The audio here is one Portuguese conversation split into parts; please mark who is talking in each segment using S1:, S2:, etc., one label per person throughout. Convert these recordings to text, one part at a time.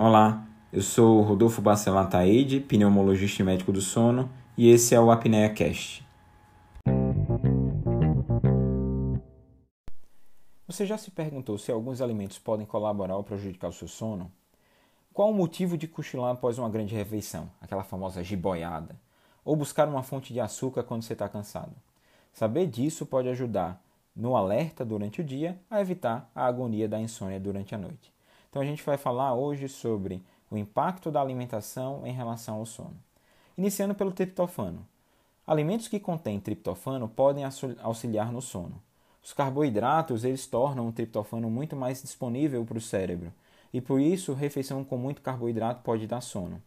S1: Olá, eu sou Rodolfo Bacelar Taide, pneumologista e médico do sono, e esse é o Apnea Cast. Você já se perguntou se alguns alimentos podem colaborar ou prejudicar o seu sono? Qual o motivo de cochilar após uma grande refeição, aquela famosa jiboiada? Ou buscar uma fonte de açúcar quando você está cansado? Saber disso pode ajudar no alerta durante o dia a evitar a agonia da insônia durante a noite. Então a gente vai falar hoje sobre o impacto da alimentação em relação ao sono. Iniciando pelo triptofano. Alimentos que contêm triptofano podem auxiliar no sono. Os carboidratos eles tornam o triptofano muito mais disponível para o cérebro e por isso refeição com muito carboidrato pode dar sono.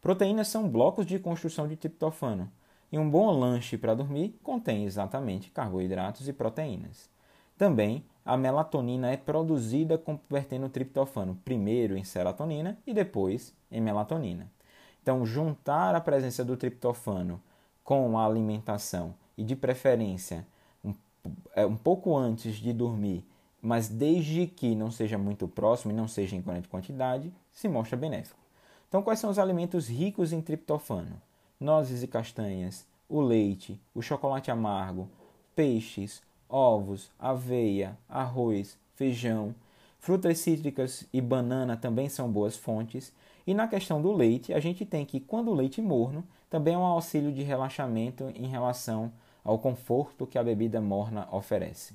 S1: Proteínas são blocos de construção de triptofano e um bom lanche para dormir contém exatamente carboidratos e proteínas. Também a melatonina é produzida convertendo o triptofano primeiro em serotonina e depois em melatonina. Então, juntar a presença do triptofano com a alimentação e, de preferência, um, é, um pouco antes de dormir, mas desde que não seja muito próximo e não seja em grande quantidade, se mostra benéfico. Então, quais são os alimentos ricos em triptofano? Nozes e castanhas, o leite, o chocolate amargo, peixes, ovos, aveia, arroz, feijão, frutas cítricas e banana também são boas fontes. E na questão do leite, a gente tem que, quando o leite morno, também é um auxílio de relaxamento em relação ao conforto que a bebida morna oferece.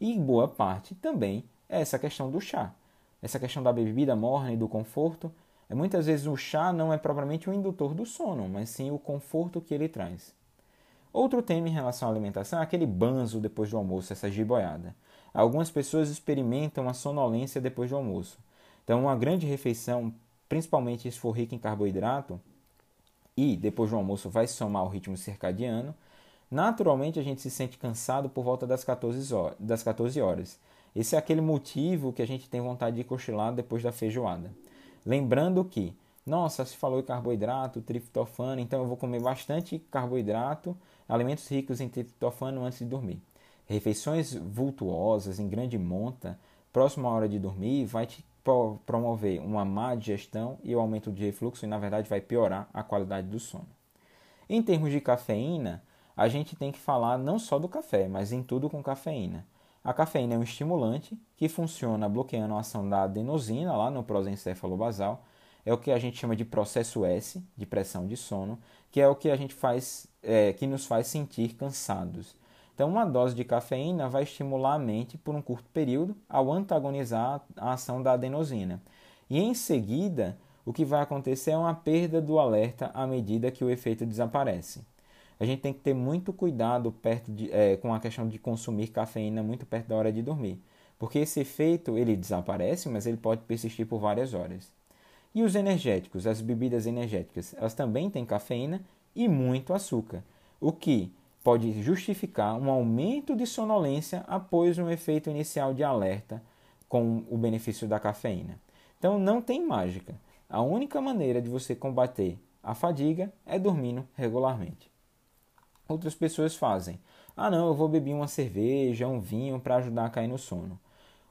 S1: E boa parte também é essa questão do chá. Essa questão da bebida morna e do conforto. É, muitas vezes o chá não é propriamente um indutor do sono, mas sim o conforto que ele traz. Outro tema em relação à alimentação é aquele banzo depois do almoço, essa jiboiada. Algumas pessoas experimentam a sonolência depois do almoço. Então, uma grande refeição, principalmente se for rica em carboidrato, e depois do almoço vai somar o ritmo circadiano, naturalmente a gente se sente cansado por volta das 14 horas. Das 14 horas. Esse é aquele motivo que a gente tem vontade de cochilar depois da feijoada. Lembrando que, nossa, se falou em carboidrato, triptofano, então eu vou comer bastante carboidrato alimentos ricos em triptofano antes de dormir. Refeições vultuosas, em grande monta, próximo à hora de dormir, vai te promover uma má digestão e o aumento de refluxo e, na verdade, vai piorar a qualidade do sono. Em termos de cafeína, a gente tem que falar não só do café, mas em tudo com cafeína. A cafeína é um estimulante que funciona bloqueando a ação da adenosina lá no prosencéfalo basal. É o que a gente chama de processo S, de pressão de sono, que é o que a gente faz, é, que nos faz sentir cansados. Então, uma dose de cafeína vai estimular a mente por um curto período ao antagonizar a ação da adenosina. E em seguida, o que vai acontecer é uma perda do alerta à medida que o efeito desaparece. A gente tem que ter muito cuidado perto de, é, com a questão de consumir cafeína muito perto da hora de dormir, porque esse efeito ele desaparece, mas ele pode persistir por várias horas. E os energéticos, as bebidas energéticas, elas também têm cafeína e muito açúcar, o que pode justificar um aumento de sonolência após um efeito inicial de alerta com o benefício da cafeína. Então não tem mágica. A única maneira de você combater a fadiga é dormindo regularmente. Outras pessoas fazem: "Ah, não, eu vou beber uma cerveja, um vinho para ajudar a cair no sono".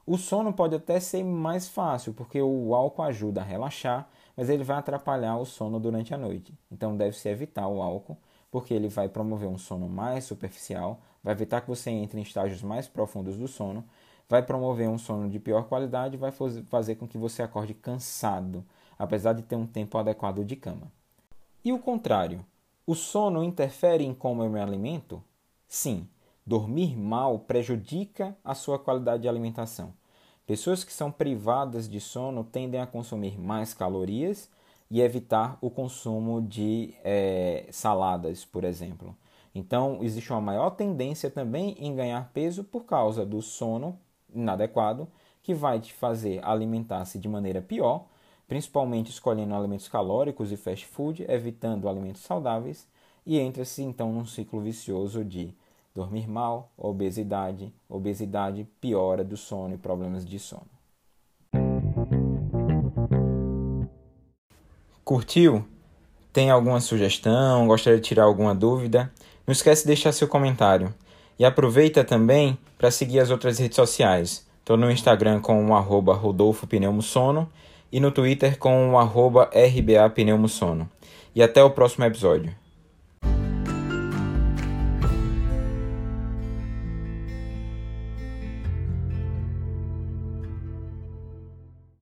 S1: O sono pode até ser mais fácil, porque o álcool ajuda a relaxar, mas ele vai atrapalhar o sono durante a noite. Então deve-se evitar o álcool, porque ele vai promover um sono mais superficial, vai evitar que você entre em estágios mais profundos do sono, vai promover um sono de pior qualidade vai fazer com que você acorde cansado, apesar de ter um tempo adequado de cama. E o contrário, o sono interfere em como eu me alimento? Sim, Dormir mal prejudica a sua qualidade de alimentação. Pessoas que são privadas de sono tendem a consumir mais calorias e evitar o consumo de é, saladas, por exemplo. Então, existe uma maior tendência também em ganhar peso por causa do sono inadequado, que vai te fazer alimentar-se de maneira pior, principalmente escolhendo alimentos calóricos e fast food, evitando alimentos saudáveis, e entra-se então num ciclo vicioso de dormir mal, obesidade, obesidade, piora do sono e problemas de sono. Curtiu? Tem alguma sugestão? Gostaria de tirar alguma dúvida? Não esquece de deixar seu comentário. E aproveita também para seguir as outras redes sociais. Estou no Instagram com o arroba Rodolfo Pneumosono e no Twitter com o arroba RBAPneumosono. E até o próximo episódio.